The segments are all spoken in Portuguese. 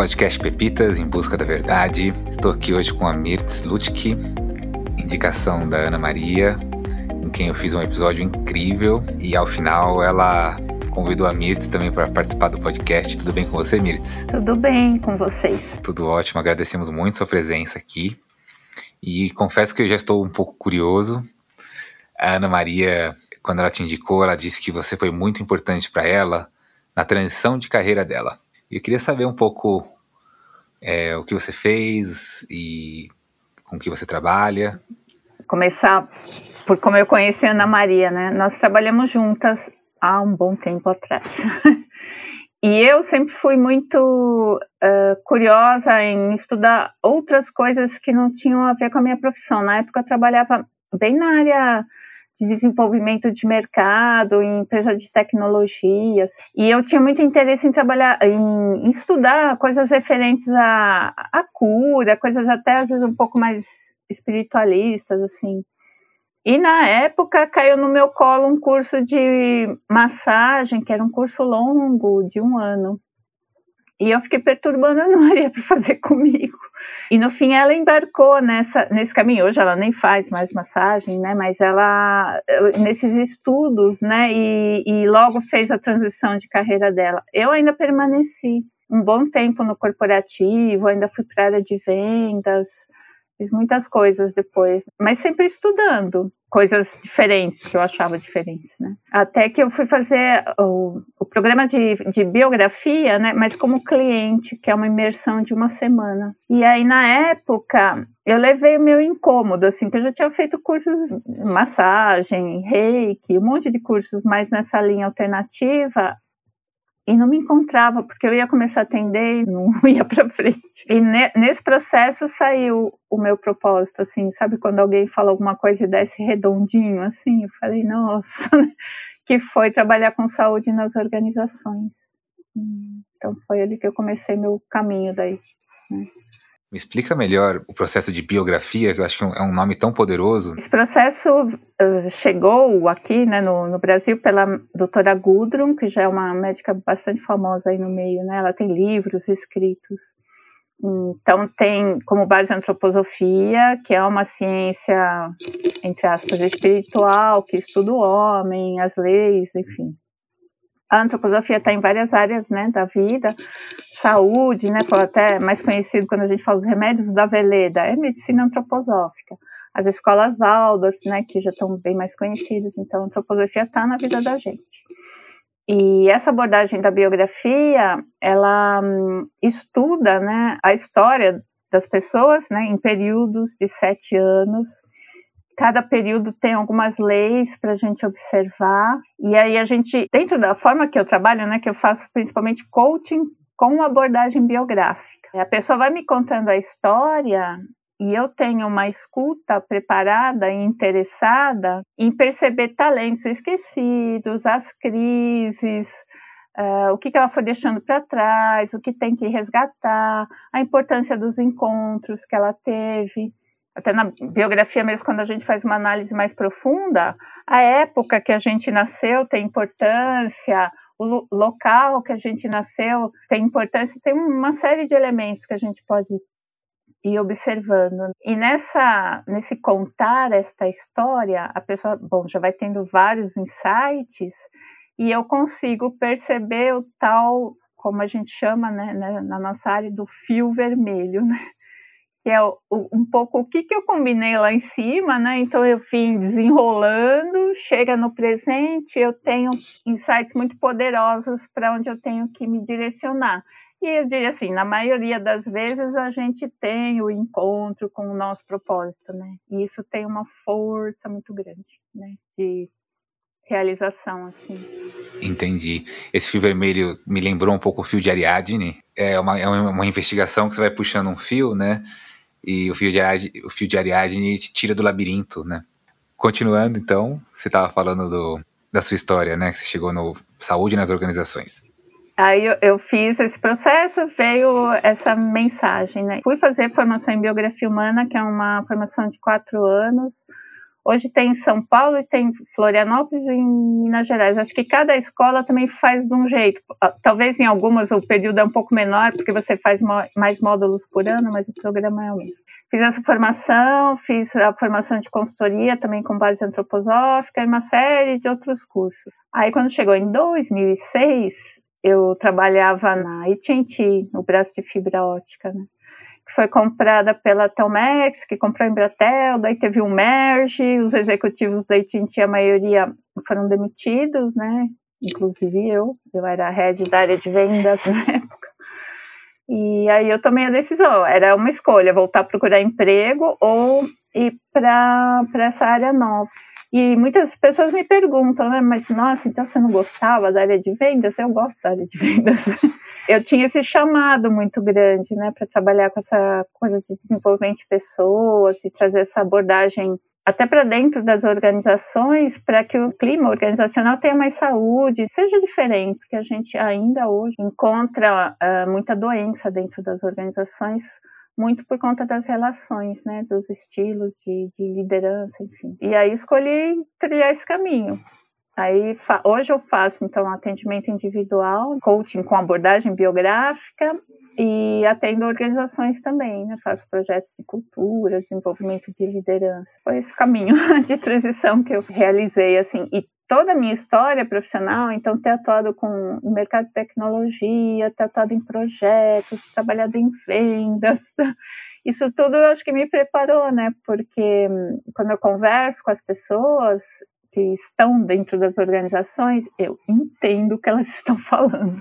podcast Pepitas em Busca da Verdade. Estou aqui hoje com a Mirtz Lutke, indicação da Ana Maria, com quem eu fiz um episódio incrível e ao final ela convidou a Mirtz também para participar do podcast. Tudo bem com você, Mirtz? Tudo bem com vocês. Tudo ótimo, agradecemos muito sua presença aqui. E confesso que eu já estou um pouco curioso. A Ana Maria, quando ela te indicou, ela disse que você foi muito importante para ela na transição de carreira dela. Eu queria saber um pouco é, o que você fez e com que você trabalha. Começar por como eu conheci a Ana Maria, né? Nós trabalhamos juntas há um bom tempo atrás. e eu sempre fui muito uh, curiosa em estudar outras coisas que não tinham a ver com a minha profissão. Na época eu trabalhava bem na área de desenvolvimento de mercado, em empresa de tecnologias, e eu tinha muito interesse em trabalhar, em, em estudar coisas referentes à, à cura, coisas até às vezes um pouco mais espiritualistas, assim. E na época caiu no meu colo um curso de massagem, que era um curso longo, de um ano. E eu fiquei perturbando a Maria para fazer comigo. E no fim ela embarcou nessa, nesse caminho. Hoje ela nem faz mais massagem, né? Mas ela, nesses estudos, né? E, e logo fez a transição de carreira dela. Eu ainda permaneci um bom tempo no corporativo, ainda fui para a área de vendas, Fiz muitas coisas depois, mas sempre estudando coisas diferentes que eu achava diferentes, né? Até que eu fui fazer o, o programa de, de, biografia, né? Mas como cliente, que é uma imersão de uma semana. E aí, na época, eu levei o meu incômodo, assim, que eu já tinha feito cursos de massagem, reiki, um monte de cursos mais nessa linha alternativa e não me encontrava, porque eu ia começar a atender e não ia para frente. E ne, nesse processo saiu o meu propósito, assim, sabe quando alguém fala alguma coisa e desce redondinho, assim, eu falei, nossa, que foi trabalhar com saúde nas organizações. Então foi ali que eu comecei meu caminho daí. Né? Me explica melhor o processo de biografia, que eu acho que é um nome tão poderoso. Esse processo uh, chegou aqui né, no, no, Brasil pela doutora Gudrun, que já é uma médica bastante famosa aí no meio, né? Ela tem livros escritos. Então tem como base a antroposofia, que é uma ciência, entre aspas, espiritual, que estuda o homem, as leis, enfim. A antroposofia está em várias áreas né, da vida, saúde, né, até mais conhecido quando a gente fala dos remédios da Veleda, é medicina antroposófica. As escolas Waldorf, né, que já estão bem mais conhecidas, então a antroposofia está na vida da gente. E essa abordagem da biografia, ela hum, estuda né, a história das pessoas né, em períodos de sete anos, cada período tem algumas leis para a gente observar. E aí a gente, dentro da forma que eu trabalho, né, que eu faço principalmente coaching com abordagem biográfica. A pessoa vai me contando a história e eu tenho uma escuta preparada e interessada em perceber talentos esquecidos, as crises, uh, o que, que ela foi deixando para trás, o que tem que resgatar, a importância dos encontros que ela teve até na biografia mesmo, quando a gente faz uma análise mais profunda, a época que a gente nasceu tem importância, o local que a gente nasceu tem importância, tem uma série de elementos que a gente pode ir observando. E nessa, nesse contar esta história, a pessoa, bom, já vai tendo vários insights e eu consigo perceber o tal, como a gente chama, né, né na nossa área, do fio vermelho, né? Que é um pouco o que, que eu combinei lá em cima, né? Então eu vim desenrolando, chega no presente, eu tenho insights muito poderosos para onde eu tenho que me direcionar. E eu diria assim, na maioria das vezes a gente tem o encontro com o nosso propósito, né? E isso tem uma força muito grande, né? De realização, assim. Entendi. Esse fio vermelho me lembrou um pouco o fio de Ariadne. É uma, é uma investigação que você vai puxando um fio, né? E o fio de Ariadne, o fio de Ariadne te tira do labirinto, né? Continuando, então, você estava falando do, da sua história, né? Que você chegou no Saúde nas Organizações. Aí eu, eu, fiz esse processo, veio essa mensagem, né? Fui fazer formação em biografia humana, que é uma formação de quatro anos, Hoje tem em São Paulo e tem Florianópolis e em Minas Gerais. Acho que cada escola também faz de um jeito. Ah, talvez em algumas o período é um pouco menor, porque você faz mais módulos por ano, mas o programa é o mesmo. Fiz essa formação, fiz a formação de consultoria também com base antroposófica e uma série de outros cursos. Aí quando chegou em 2006, eu trabalhava na AT&T, no braço de fibra ótica, né? Foi comprada pela Telmex, que comprou a Embratel, daí teve um merge, os executivos da AT&T, a maioria foram demitidos, né? Inclusive eu, eu era head da área de vendas na época. E aí eu tomei a decisão, era uma escolha, voltar a procurar emprego ou ir para essa área nova. E muitas pessoas me perguntam, né, mas nossa, então você não gostava da área de vendas? Eu gosto da área de vendas. eu tinha esse chamado muito grande, né, para trabalhar com essa coisa de desenvolvimento de pessoas e trazer essa abordagem até para dentro das organizações, para que o clima organizacional tenha mais saúde, seja diferente, porque a gente ainda hoje encontra uh, muita doença dentro das organizações, muito por conta das relações, né, dos estilos de, de liderança, enfim. E aí escolhi trilhar esse caminho. Aí hoje eu faço então atendimento individual, coaching com abordagem biográfica e atendo organizações também, né? Faço projetos de cultura, desenvolvimento de liderança. Foi esse caminho de transição que eu realizei assim. E toda a minha história profissional, então ter atuado com o mercado de tecnologia, ter atuado em projetos, trabalhado em vendas, isso tudo eu acho que me preparou, né? Porque hum, quando eu converso com as pessoas, que estão dentro das organizações, eu entendo o que elas estão falando.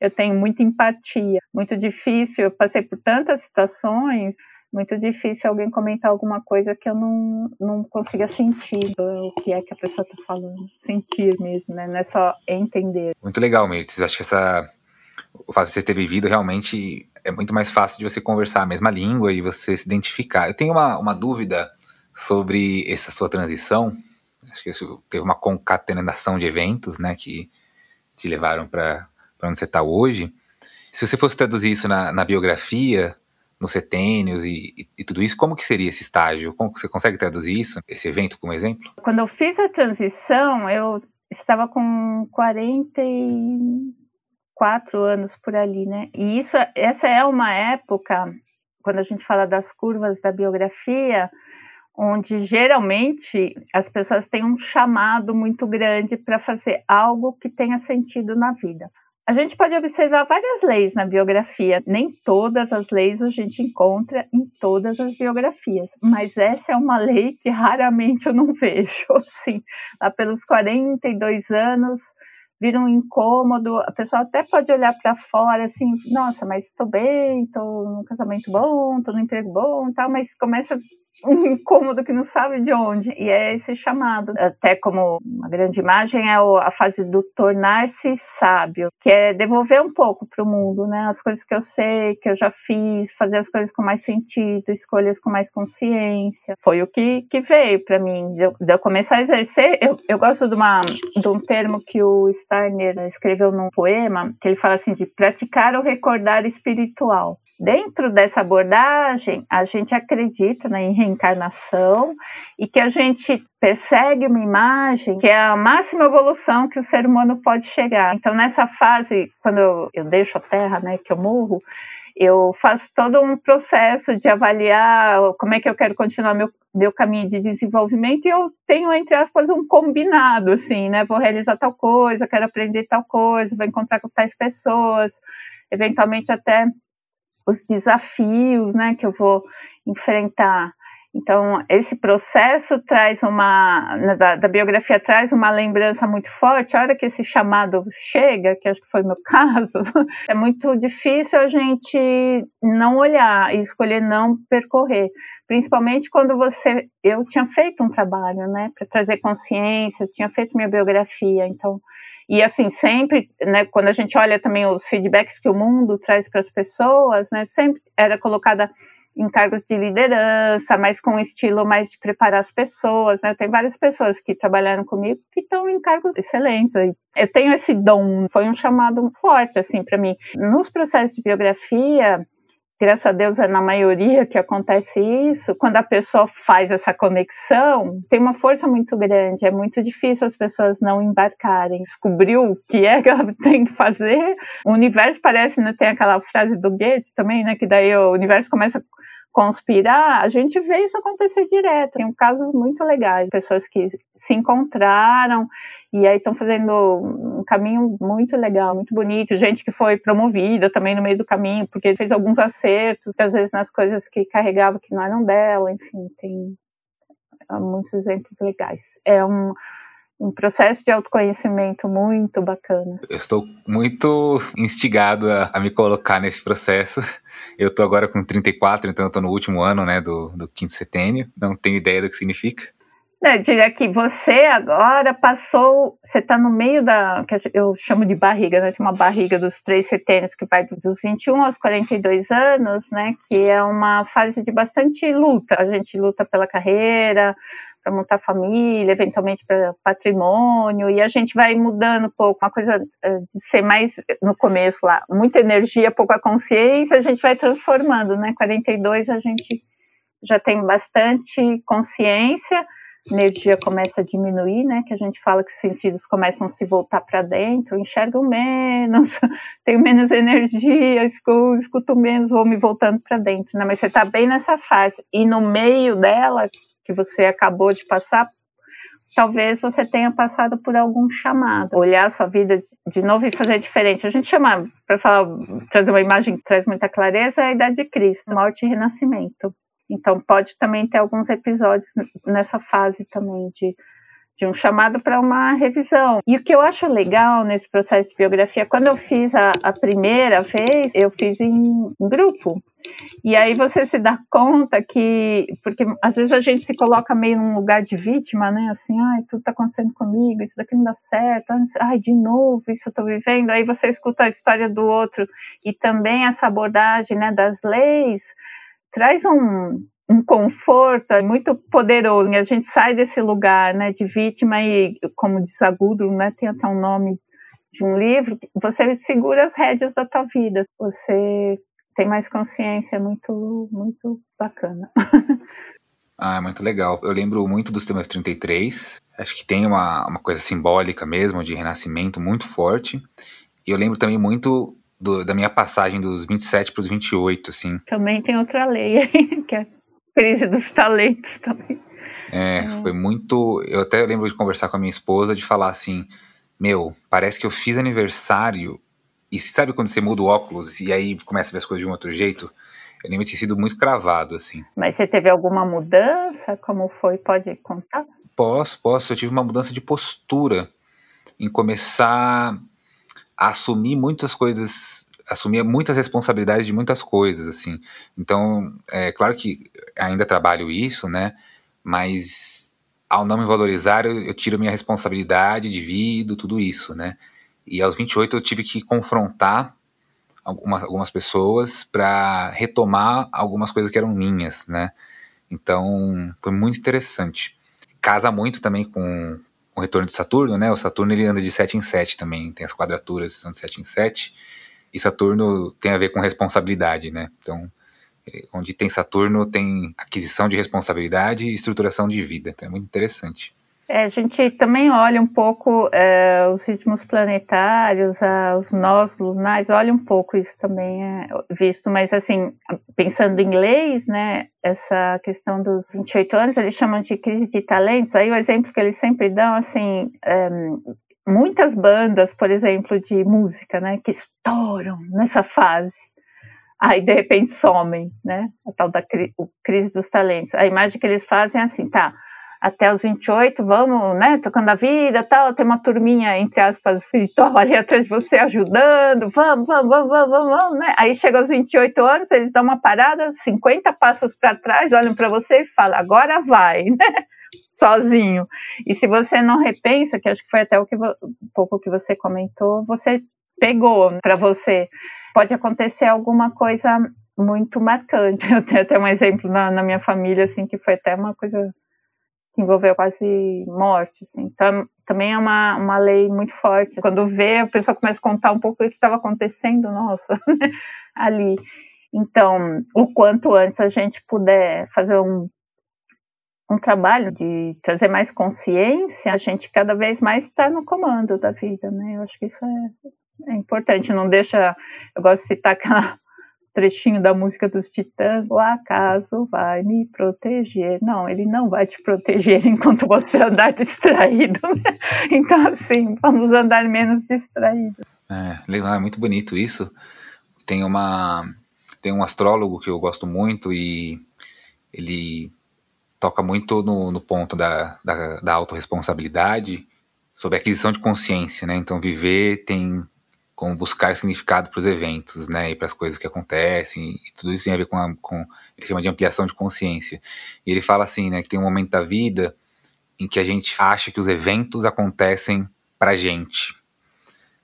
Eu tenho muita empatia, muito difícil, eu passei por tantas situações, muito difícil alguém comentar alguma coisa que eu não, não consiga sentir o que é que a pessoa está falando. Sentir mesmo, né? Não é só entender. Muito legal, Mirtes. Acho que essa, o fato de você ter vivido realmente é muito mais fácil de você conversar a mesma língua e você se identificar. Eu tenho uma, uma dúvida sobre essa sua transição, acho que isso teve uma concatenação de eventos, né, que te levaram para onde você está hoje. Se você fosse traduzir isso na, na biografia, nos setênios e, e, e, tudo isso, como que seria esse estágio? Como você consegue traduzir isso, esse evento como exemplo? Quando eu fiz a transição, eu estava com 44 anos por ali, né? E isso, essa é uma época, quando a gente fala das curvas da biografia, onde geralmente as pessoas têm um chamado muito grande para fazer algo que tenha sentido na vida. A gente pode observar várias leis na biografia, nem todas as leis a gente encontra em todas as biografias, mas essa é uma lei que raramente eu não vejo. Assim, lá pelos 42 anos, vira um incômodo, a pessoa até pode olhar para fora assim, nossa, mas estou bem, estou num casamento bom, estou num emprego bom, tal, mas começa um incômodo que não sabe de onde, e é esse chamado. Até como uma grande imagem é a fase do tornar-se sábio, que é devolver um pouco para o mundo, né? As coisas que eu sei, que eu já fiz, fazer as coisas com mais sentido, escolhas com mais consciência. Foi o que, que veio para mim, de eu, de eu, começar a exercer. Eu, eu gosto de, uma, de um termo que o Steiner escreveu num poema, que ele fala assim, de praticar o recordar espiritual. Dentro dessa abordagem, a gente acredita né, em reencarnação e que a gente persegue uma imagem que é a máxima evolução que o ser humano pode chegar. Então, nessa fase, quando eu, deixo a Terra, né, que eu morro, eu faço todo um processo de avaliar como é que eu quero continuar meu, meu caminho de desenvolvimento e eu tenho, entre aspas, um combinado, assim, né? Vou realizar tal coisa, quero aprender tal coisa, vou encontrar com tais pessoas, eventualmente até os desafios né, que eu vou enfrentar. Então, esse processo traz uma, da, da, biografia traz uma lembrança muito forte. A hora que esse chamado chega, que acho que foi o meu caso, é muito difícil a gente não olhar e escolher não percorrer. Principalmente quando você. Eu tinha feito um trabalho, né, para trazer consciência, tinha feito minha biografia, então e assim, sempre, né, quando a gente olha também os feedbacks que o mundo traz para as pessoas, né, sempre era colocada em cargos de liderança, mas com um estilo mais de preparar as pessoas, né? Tem várias pessoas que trabalharam comigo que estão em cargos excelentes. Eu tenho esse dom, foi um chamado forte assim para mim. Nos processos de biografia, graças a Deus é na maioria que acontece isso, quando a pessoa faz essa conexão, tem uma força muito grande, é muito difícil as pessoas não embarcarem. Descobriu o que é que ela tem que fazer, o universo parece, né, tem aquela frase do Goethe também, né, que daí o universo começa conspirar, a gente vê isso acontecer direto. Tem um casos muito legais, pessoas que se encontraram e aí estão fazendo um caminho muito legal, muito bonito. Gente que foi promovida também no meio do caminho, porque fez alguns acertos, às vezes nas coisas que carregava que não eram dela. Enfim, tem muitos exemplos legais. É um, um processo de autoconhecimento muito bacana. Eu estou muito instigado a, a me colocar nesse processo. Eu estou agora com 34, então eu estou no último ano né, do, do quinto setênio. Não tenho ideia do que significa. Eu diria que você agora passou, você está no meio da, que eu chamo de barriga, né? uma barriga dos três setênios que vai dos 21 aos 42 anos, né? Que é uma fase de bastante luta. A gente luta pela carreira, para montar família, eventualmente para patrimônio, e a gente vai mudando um pouco, uma coisa eh, de ser mais, no começo lá, muita energia, pouca consciência, a gente vai transformando, né? 42 a gente já tem bastante consciência, energia começa a diminuir, né? Que a gente fala que os sentidos começam a se voltar para dentro, enxergo menos, tenho menos energia, escuto, escuto menos, vou me voltando para dentro, né? Mas você está bem nessa fase. E no meio dela, que você acabou de passar, talvez você tenha passado por algum chamado, olhar a sua vida de novo e fazer diferente. A gente chama, para falar, trazer uma imagem que traz muita clareza, é a idade de Cristo, morte e renascimento. Então, pode também ter alguns episódios nessa fase também de, de um chamado para uma revisão. E o que eu acho legal nesse processo de biografia, quando eu fiz a, a primeira vez, eu fiz em, em grupo. E aí você se dá conta que, porque às vezes a gente se coloca meio num lugar de vítima, né? Assim, ai, tudo tá acontecendo comigo, isso daqui não dá certo, ai, de novo, isso eu tô vivendo. Aí você escuta a história do outro e também essa abordagem, né, das leis traz um, um conforto muito poderoso. A gente sai desse lugar né, de vítima e, como diz Agudo, né, tem até um nome de um livro, você segura as rédeas da tua vida, você tem mais consciência, muito, muito bacana. Ah, muito legal. Eu lembro muito dos temas 33. Acho que tem uma, uma coisa simbólica mesmo, de renascimento muito forte. E eu lembro também muito do, da minha passagem dos 27 para os 28, assim. Também tem outra lei aí, que é a crise dos talentos também. É, é, foi muito. Eu até lembro de conversar com a minha esposa, de falar assim: Meu, parece que eu fiz aniversário. E sabe quando você muda o óculos e aí começa a ver as coisas de um outro jeito? Eu lembro de ter sido muito cravado, assim. Mas você teve alguma mudança? Como foi? Pode contar? Posso, posso. Eu tive uma mudança de postura em começar assumir muitas coisas, assumir muitas responsabilidades de muitas coisas, assim. Então, é claro que ainda trabalho isso, né? Mas ao não me valorizar, eu, eu tiro minha responsabilidade, divido tudo isso, né? E aos 28 eu tive que confrontar algumas, algumas pessoas para retomar algumas coisas que eram minhas, né? Então, foi muito interessante. Casa muito também com, o retorno de Saturno, né? O Saturno ele anda de 7 em 7 também, tem as quadraturas são de 7 em 7. E Saturno tem a ver com responsabilidade, né? Então, é, onde tem Saturno tem aquisição de responsabilidade e estruturação de vida. Então é muito interessante. É, a gente também olha um pouco é, os ritmos planetários, os nós lunares, olha um pouco isso também é visto, mas assim, pensando em leis, né, essa questão dos 28 anos, eles chamam de crise de talentos, aí o exemplo que eles sempre dão, assim, é, muitas bandas, por exemplo, de música, né, que estouram nessa fase, aí de repente somem, né, a tal da crise dos talentos. A imagem que eles fazem é assim, tá, até os 28, vamos, né, tocando a vida tal, tem uma turminha, entre aspas, espiritual ali atrás de você ajudando, vamos, vamos, vamos, vamos, vamos, né? Aí chega aos 28 anos, eles dão uma parada, 50 passos para trás, olham para você e falam, agora vai, né? Sozinho. E se você não repensa, que acho que foi até o que um pouco que você comentou, você pegou para você. Pode acontecer alguma coisa muito marcante. Eu tenho até um exemplo na, na minha família, assim, que foi até uma coisa que envolveu quase morte. Assim. Então, também é uma, uma lei muito forte. Quando vê, a pessoa começa a contar um pouco o que estava acontecendo, nossa, ali. Então, o quanto antes a gente puder fazer um, um trabalho de trazer mais consciência, a gente cada vez mais está no comando da vida, né? Eu acho que isso é, é importante. Não deixa. Eu gosto de citar aquela trechinho da música dos Titãs, o acaso vai me proteger. Não, ele não vai te proteger enquanto você andar distraído. Né? Então, assim, vamos andar menos distraídos. É, legal, é muito bonito isso. Tem uma tem um astrólogo que eu gosto muito e ele toca muito no, no ponto da, da, da autorresponsabilidade sobre aquisição de consciência, né? Então, viver tem como buscar significado para os eventos, né, e para as coisas que acontecem, e tudo isso tem a ver com, a, com ele chama de ampliação de consciência. E ele fala assim, né, que tem um momento da vida em que a gente acha que os eventos acontecem para a gente,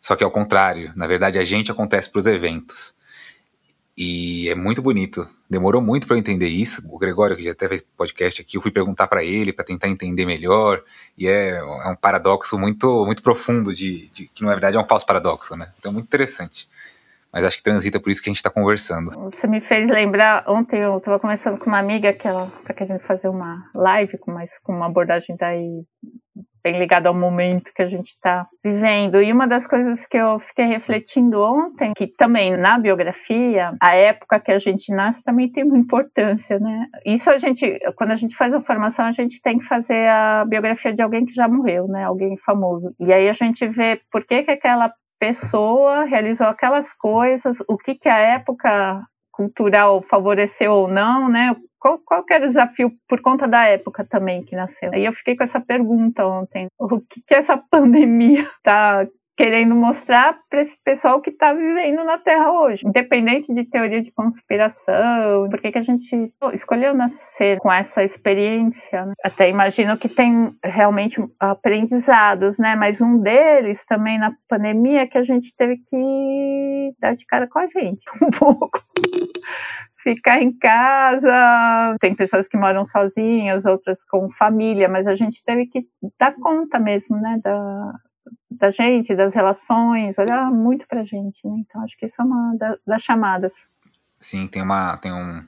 só que é o contrário. Na verdade, a gente acontece para os eventos. E é muito bonito. Demorou muito para eu entender isso. O Gregório, que já até fez podcast aqui, eu fui perguntar para ele para tentar entender melhor. E é, é, um paradoxo muito muito profundo, de, de, que na verdade é um falso paradoxo, né? Então, muito interessante. Mas acho que transita por isso que a gente está conversando. Você me fez lembrar, ontem eu estava conversando com uma amiga que ela está querendo fazer uma live, com, com uma abordagem daí bem ligado ao momento que a gente está vivendo. E uma das coisas que eu fiquei refletindo ontem, que também na biografia, a época que a gente nasce também tem uma importância, né? Isso a gente, quando a gente faz a formação, a gente tem que fazer a biografia de alguém que já morreu, né? Alguém famoso. E aí a gente vê por que, que aquela pessoa realizou aquelas coisas, o que, que a época cultural favoreceu ou não, né? Qual, qual era o desafio por conta da época também que nasceu? E eu fiquei com essa pergunta ontem. O que, que essa pandemia está querendo mostrar para esse pessoal que está vivendo na Terra hoje. Independente de teoria de conspiração, por que, a gente escolheu nascer com essa experiência? Né? Até imagino que tem realmente aprendizados, né? Mas um deles também na pandemia que a gente teve que dar de cara com a gente um pouco ficar em casa. Tem pessoas que moram sozinhas, outras com família, mas a gente teve que dar conta mesmo, né, da, da gente, das relações, olhar muito pra gente, né? Então acho que isso é uma da, das chamadas. Sim, tem uma, tem um,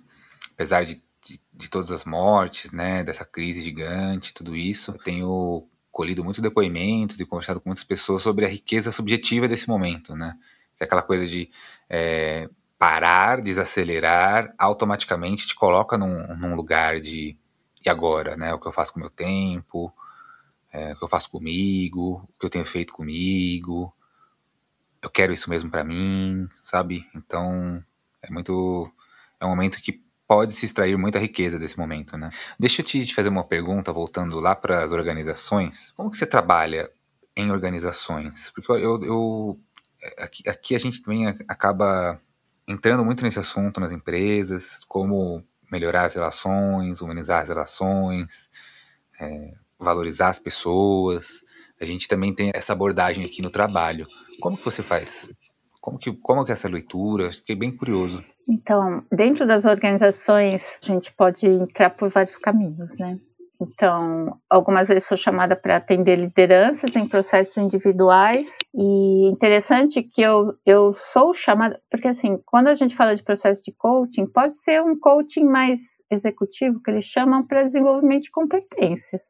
apesar de, de, de todas as mortes, né, dessa crise gigante, tudo isso, eu tenho colhido muitos depoimentos e conversado com muitas pessoas sobre a riqueza subjetiva desse momento, né? Que é aquela coisa de é, parar, desacelerar, automaticamente te coloca num, num, lugar de e agora, né? O que eu faço com o meu tempo, é, o que eu faço comigo, o que eu tenho feito comigo, eu quero isso mesmo para mim, sabe? Então é muito, é um momento que pode se extrair muita riqueza desse momento, né? Deixa eu te fazer uma pergunta voltando lá para as organizações. Como que você trabalha em organizações? Porque eu, eu aqui, aqui a gente também acaba entrando muito nesse assunto nas empresas, como melhorar as relações, humanizar as relações, é, valorizar as pessoas. A gente também tem essa abordagem aqui no trabalho. Como que você faz? Como que, como que é essa leitura? Fiquei bem curioso. Então, dentro das organizações, a gente pode entrar por vários caminhos, né? Então, algumas vezes sou chamada para atender lideranças em processos individuais e interessante que eu, eu sou chamada, porque assim, quando a gente fala de processo de coaching, pode ser um coaching mais executivo, que eles chamam para desenvolvimento de competências.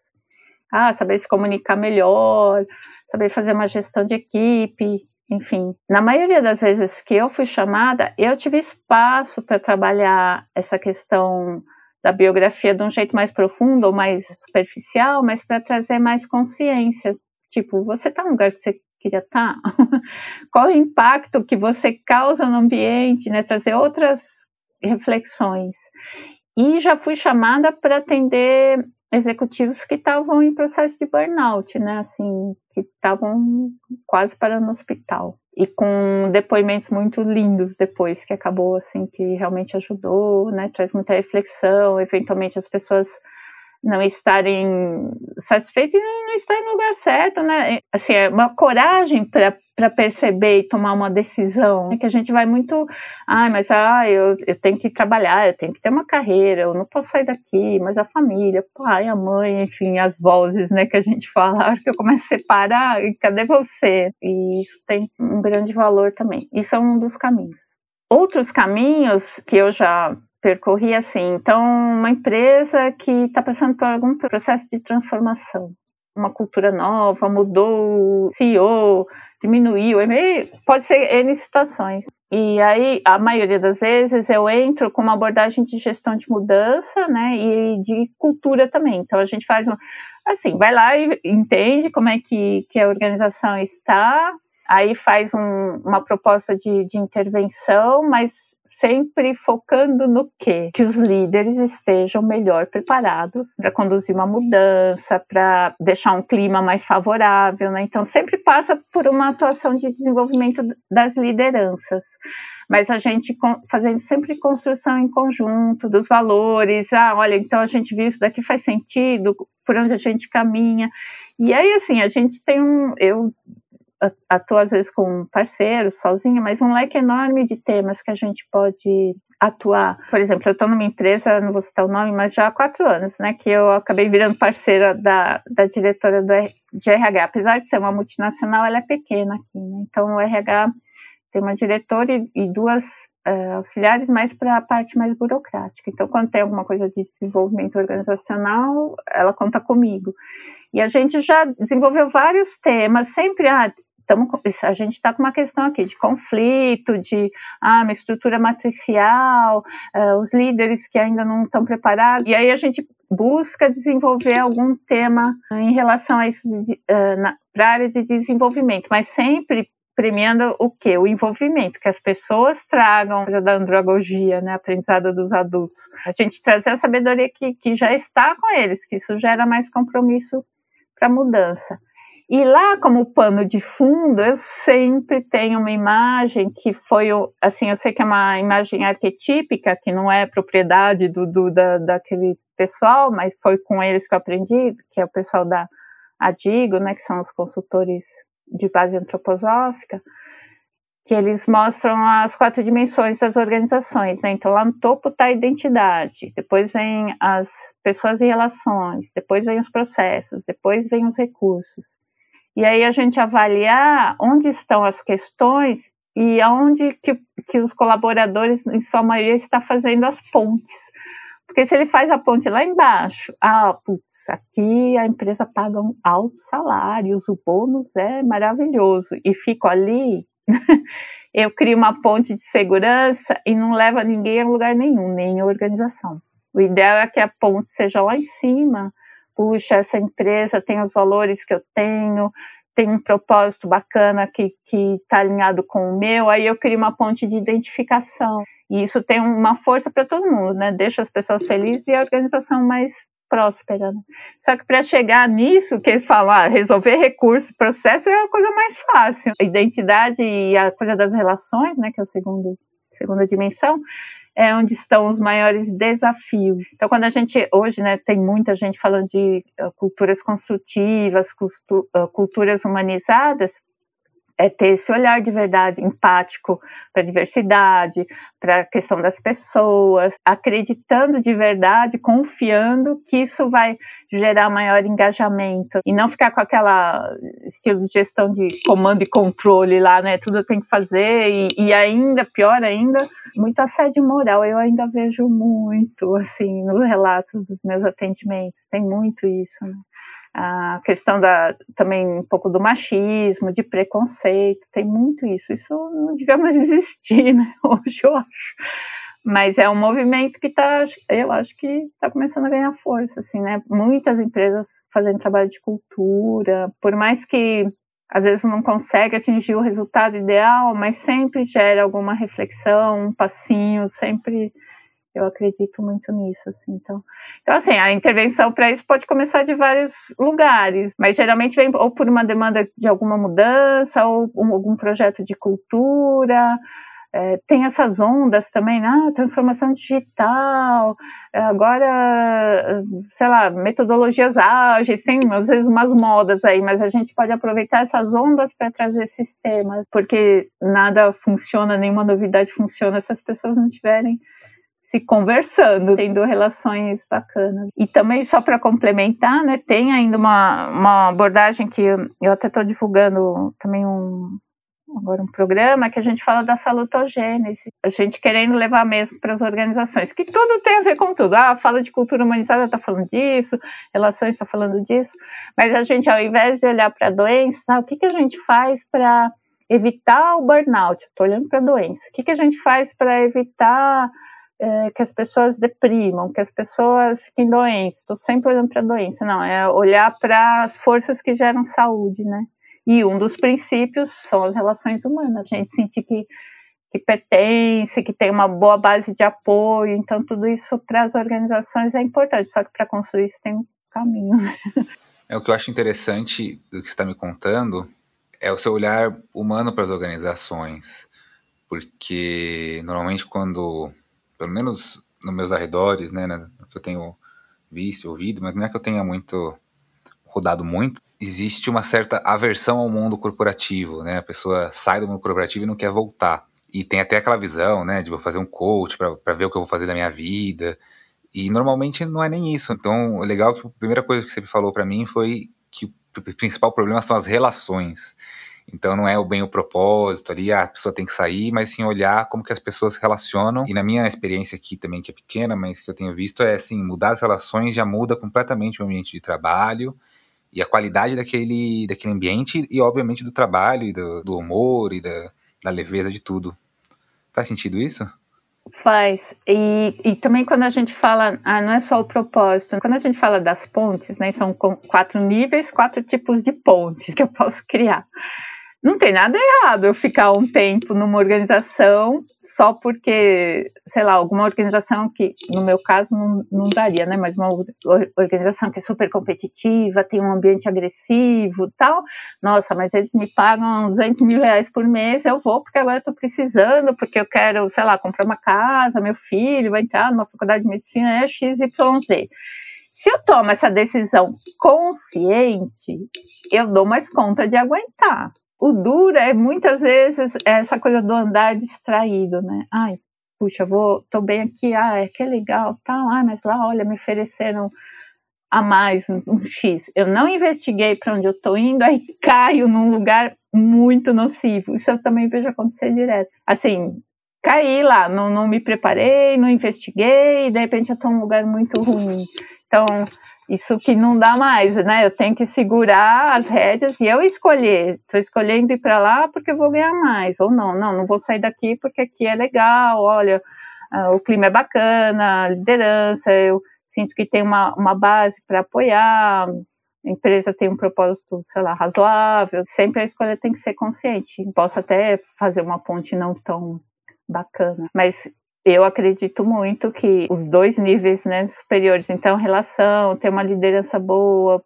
Ah, saber se comunicar melhor, saber fazer uma gestão de equipe, enfim. Na maioria das vezes que eu fui chamada, eu tive espaço para trabalhar essa questão da biografia de um jeito mais profundo ou mais superficial, mas para trazer mais consciência. Tipo, você está no lugar que você queria estar? Tá? Qual o impacto que você causa no ambiente, né? Trazer outras reflexões. E já fui chamada para atender executivos que estavam em processo de burnout, né? Assim, que estavam quase parando no hospital e com depoimentos muito lindos depois, que acabou assim, que realmente ajudou, né? Traz muita reflexão, eventualmente as pessoas não estarem satisfeitas e não, estarem no lugar certo, né? Assim, é uma coragem para para perceber e tomar uma decisão, é que a gente vai muito, ah, mas ah, eu, eu tenho que trabalhar, eu tenho que ter uma carreira, eu não posso sair daqui, mas a família, o pai, a mãe, enfim, as vozes, né, que a gente fala, que eu começo a separar, cadê você? E isso tem um grande valor também. Isso é um dos caminhos. outros caminhos que eu já percorri assim. Então, uma empresa que está passando por algum processo de transformação, uma cultura nova, mudou o CEO, diminuiu, pode ser N situações. E aí, a maioria das vezes, eu entro com uma abordagem de gestão de mudança, né, e de cultura também. Então, a gente faz um, assim, vai lá e entende como é que, que a organização está, aí faz um, uma proposta de, de intervenção, mas sempre focando no quê? Que os líderes estejam melhor preparados para conduzir uma mudança, para deixar um clima mais favorável, né? Então sempre passa por uma atuação de desenvolvimento das lideranças. Mas a gente fazendo sempre construção em conjunto dos valores. Ah, olha, então a gente viu isso daqui faz sentido, por onde a gente caminha. E aí, assim, a gente tem um. Eu atuo às vezes com parceiros, sozinha, mas um leque enorme de temas que a gente pode atuar. Por exemplo, eu estou numa empresa, não vou citar o nome, mas já há quatro anos, né, que eu acabei virando parceira da, da diretora do, de RH. Apesar de ser uma multinacional, ela é pequena aqui, né? Então, o RH tem uma diretora e, e duas uh, auxiliares mais para a parte mais burocrática. Então, quando tem alguma coisa de desenvolvimento organizacional, ela conta comigo. E a gente já desenvolveu vários temas, sempre, ah, Tamo, a gente está com uma questão aqui de conflito, de ah, uma estrutura matricial, uh, os líderes que ainda não estão preparados. E aí a gente busca desenvolver algum tema em relação a isso uh, para a área de desenvolvimento, mas sempre premiando o que? O envolvimento, que as pessoas tragam da andragogia, né, aprendizado dos adultos. A gente trazer a sabedoria que, que já está com eles, que isso gera mais compromisso para mudança. E lá, como pano de fundo, eu sempre tenho uma imagem que foi, assim, eu sei que é uma imagem arquetípica, que não é propriedade do, do da, daquele pessoal, mas foi com eles que eu aprendi, que é o pessoal da Adigo, né, que são os consultores de base antroposófica, que eles mostram as quatro dimensões das organizações, né? Então, lá no topo está a identidade, depois vem as pessoas e relações, depois vem os processos, depois vem os recursos. E aí a gente avaliar onde estão as questões e aonde que, que os colaboradores, em sua maioria, está fazendo as pontes. Porque se ele faz a ponte lá embaixo, ah, putz, aqui a empresa paga um alto salário, o bônus é maravilhoso, e fico ali, eu crio uma ponte de segurança e não leva ninguém a lugar nenhum, nem a organização. O ideal é que a ponte seja lá em cima, puxa, essa empresa tem os valores que eu tenho, tem um propósito bacana que está alinhado com o meu, aí eu crio uma ponte de identificação. E isso tem uma força para todo mundo, né? Deixa as pessoas felizes e a organização mais próspera. Né? Só que para chegar nisso, que eles falam, ah, resolver recursos, processo é a coisa mais fácil. A identidade e a coisa das relações, né, que é a segundo, segunda dimensão, é onde estão os maiores desafios. Então, quando a gente, hoje, né, tem muita gente falando de uh, culturas construtivas, uh, culturas humanizadas, é ter esse olhar de verdade empático para a diversidade, para a questão das pessoas, acreditando de verdade, confiando que isso vai gerar maior engajamento e não ficar com aquela estilo de gestão de comando e controle lá, né? Tudo tem que fazer e, e ainda, pior ainda, muito assédio moral. Eu ainda vejo muito, assim, nos relatos dos meus atendimentos, tem muito isso, né? A questão da também um pouco do machismo, de preconceito, tem muito isso. Isso não devia mais existir, né? Hoje eu acho. Mas é um movimento que está, eu acho que está começando a ganhar força, assim, né? Muitas empresas fazendo trabalho de cultura, por mais que às vezes não consegue atingir o resultado ideal, mas sempre gera alguma reflexão, um passinho, sempre eu acredito muito nisso, assim. Então, então assim, a intervenção para isso pode começar de vários lugares, mas geralmente vem ou por uma demanda de alguma mudança, ou um, algum projeto de cultura. É, tem essas ondas também, né? Ah, transformação digital, agora, sei lá, metodologias ágeis, tem às vezes umas modas aí, mas a gente pode aproveitar essas ondas para trazer sistemas, porque nada funciona, nenhuma novidade funciona se as pessoas não tiverem se conversando, tendo relações bacanas. E também, só para complementar, né, tem ainda uma, uma abordagem que eu até estou divulgando também um, agora um programa que a gente fala da salutogênese, a gente querendo levar mesmo para as organizações, que tudo tem a ver com tudo. Ah, fala de cultura humanizada, está falando disso, relações está falando disso, mas a gente, ao invés de olhar para a doença, ah, o que, que a gente faz para evitar o burnout? Estou olhando para a doença. O que, que a gente faz para evitar é, que as pessoas deprimam, que as pessoas fiquem doentes? Estou sempre olhando para a doença. Não, é olhar para as forças que geram saúde, né? E um dos princípios são as relações humanas. A gente sentir que, que pertence, que tem uma boa base de apoio. Então, tudo isso para as organizações é importante. Só que para construir isso tem um caminho. Né? É o que eu acho interessante do que você está me contando é o seu olhar humano para as organizações, porque normalmente quando, pelo menos nos meus arredores, né, né que eu tenho visto, ouvido, mas não é que eu tenha muito rodado muito, existe uma certa aversão ao mundo corporativo, né? A pessoa sai do mundo corporativo e não quer voltar. E tem até aquela visão, né, de vou fazer um coach para ver o que eu vou fazer da minha vida. E normalmente não é nem isso. Então, o legal é que a primeira coisa que você falou para mim foi que o principal problema são as relações. Então não é bem o propósito ali, ah, a pessoa tem que sair, mas sim olhar como que as pessoas se relacionam. E na minha experiência aqui também, que é pequena, mas que eu tenho visto, é assim, mudar as relações já muda completamente o ambiente de trabalho e a qualidade daquele, daquele ambiente e, obviamente, do trabalho e do, do humor e da, da leveza de tudo. Faz sentido isso? Faz. E, e também quando a gente fala, ah, não é só o propósito, quando a gente fala das pontes, né, são quatro níveis, quatro tipos de pontes que eu posso criar não tem nada errado eu ficar um tempo numa organização só porque, sei lá, alguma organização que, no meu caso, não, não daria, né? Mas uma organização que é super competitiva, tem um ambiente agressivo tal. Nossa, mas eles me pagam 200 mil reais por mês, eu vou porque agora estou precisando, porque eu quero, sei lá, comprar uma casa, meu filho vai entrar numa faculdade de medicina, é XYZ. Se eu tomo essa decisão consciente, eu dou mais conta de aguentar o duro é muitas vezes essa coisa do andar distraído, né? Ai, puxa, vou, tô bem aqui, ah, é que legal, tal, ah, mas lá, olha, me ofereceram a mais um, um X. Eu não investiguei para onde eu tô indo, aí caio num lugar muito nocivo. Isso eu também vejo acontecer direto. Assim, caí lá, não, não me preparei, não investiguei, e de repente eu tô num lugar muito ruim. Então, isso que não dá mais, né? Eu tenho que segurar as rédeas e eu escolher. Estou escolhendo ir para lá porque eu vou ganhar mais, ou não, não, não vou sair daqui porque aqui é legal, olha, uh, o clima é bacana, a liderança, eu sinto que tem uma, uma base para apoiar, a empresa tem um propósito, sei lá, razoável. Sempre a escolha tem que ser consciente. Posso até fazer uma ponte não tão bacana, mas eu acredito muito que os dois níveis né, superiores, então relação, ter uma liderança boa,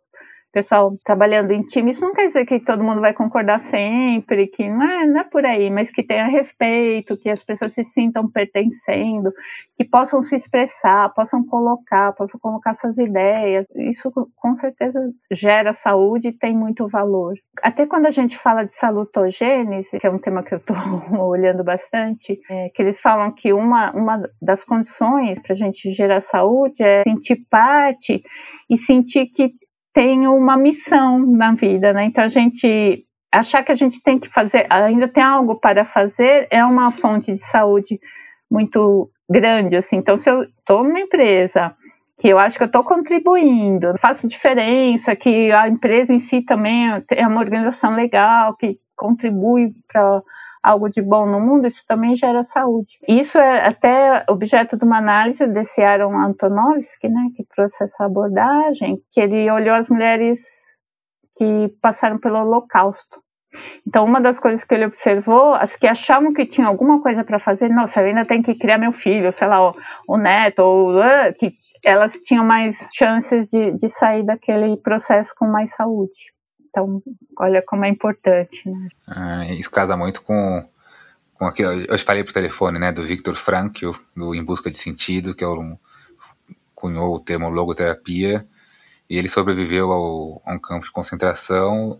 pessoal trabalhando em time, isso não quer dizer que todo mundo vai concordar sempre, que não é, não é por aí, mas que tenha respeito, que as pessoas se sintam pertencendo, que possam se expressar, possam colocar, possam colocar suas ideias. Isso com certeza gera saúde e tem muito valor. Até quando a gente fala de salutogênese, que é um tema que eu estou olhando bastante, é, que eles falam que uma, uma das condições para a gente gerar saúde é sentir parte e sentir que tem uma missão na vida, né? Então a gente achar que a gente tem que fazer, ainda tem algo para fazer, é uma fonte de saúde muito grande, assim. Então se eu estou numa empresa que eu acho que eu estou contribuindo, faço diferença, que a empresa em si também é uma organização legal, que contribui para algo de bom no mundo, isso também gera saúde. Isso é até objeto de uma análise desse Aaron Antonovsky, né, que trouxe essa abordagem, que ele olhou as mulheres que passaram pelo Holocausto. Então, uma das coisas que ele observou, as que achavam que tinham alguma coisa para fazer, nossa, eu ainda tenho que criar meu filho, sei lá, o, o neto, ou uh, que elas tinham mais chances de, de sair daquele processo com mais saúde. Então, olha como é importante. Né? Ah, isso casa muito com, com aquilo. Eu falei por telefone, né, do Victor Frankl, do Em Busca de Sentido, que é um, cunhou o termo logoterapia, e ele sobreviveu ao, a um campo de concentração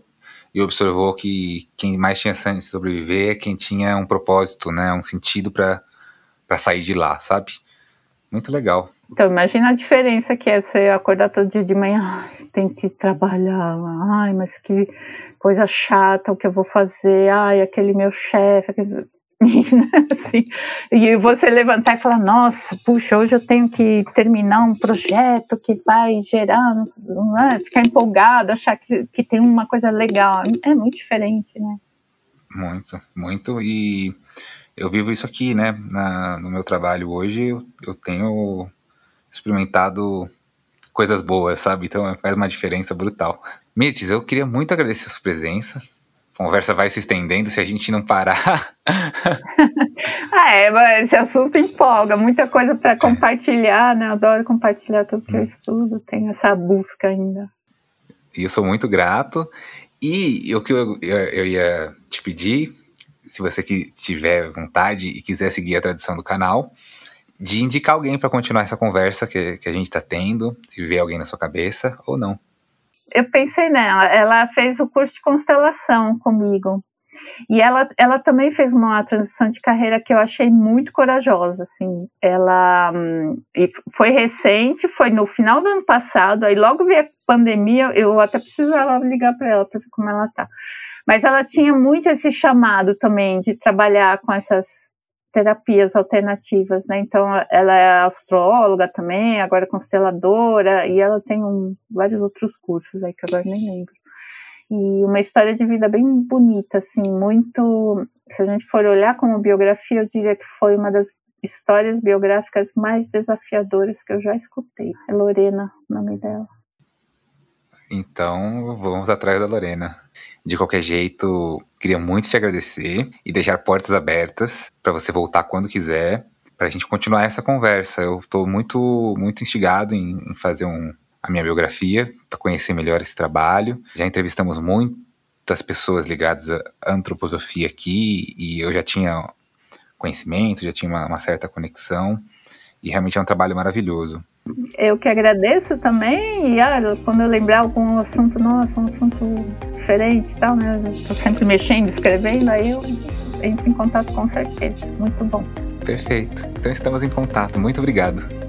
e observou que quem mais tinha chance de sobreviver é quem tinha um propósito, né, um sentido para sair de lá, sabe? Muito legal. Então, imagina a diferença que é você acordar todo dia de manhã, ai, tem que trabalhar, ai, mas que coisa chata o que eu vou fazer, ai, aquele meu chefe, aquele... assim, e você levantar e falar, nossa, puxa, hoje eu tenho que terminar um projeto que vai gerar, é? ficar empolgado, achar que, que tem uma coisa legal, é muito diferente, né? Muito, muito, e eu vivo isso aqui, né, Na, no meu trabalho hoje, eu, eu tenho experimentado coisas boas, sabe? Então faz uma diferença brutal. Mirtes, eu queria muito agradecer a sua presença. A conversa vai se estendendo se a gente não parar. ah, é, mas esse assunto empolga, muita coisa para compartilhar, né? Adoro compartilhar tudo que eu hum. estudo, tenho essa busca ainda. E eu sou muito grato. E o que eu, eu, eu ia te pedir, se você que tiver vontade e quiser seguir a tradição do canal, de indicar alguém para continuar essa conversa que, que a gente está tendo, se vê alguém na sua cabeça ou não. Eu pensei nela, ela fez o curso de constelação comigo. E ela, ela também fez uma transição de carreira que eu achei muito corajosa, assim. Ela hum, foi recente, foi no final do ano passado, aí logo veio a pandemia, eu até precisava ligar para ela para ver como ela tá. Mas ela tinha muito esse chamado também de trabalhar com essas terapias alternativas, né? Então, ela é astróloga também, agora é consteladora, e ela tem um, vários outros cursos aí que agora nem lembro. E uma história de vida bem bonita, assim, muito. Se a gente for olhar como biografia, eu diria que foi uma das histórias biográficas mais desafiadoras que eu já escutei. É Lorena, o nome dela. Então, vamos atrás da Lorena. De qualquer jeito, queria muito te agradecer e deixar portas abertas para você voltar quando quiser, para a gente continuar essa conversa. Eu estou muito, muito instigado em, fazer um, a minha biografia para conhecer melhor esse trabalho. Já entrevistamos muitas pessoas ligadas à antroposofia aqui e eu já tinha conhecimento, já tinha uma, uma certa conexão e realmente é um trabalho maravilhoso. Eu que agradeço também, e quando eu lembrar algum assunto, nossa, um assunto diferente e tal, né? Estou sempre mexendo, escrevendo, aí eu entro em contato com certeza. Muito bom. Perfeito. Então estamos em contato. Muito obrigado.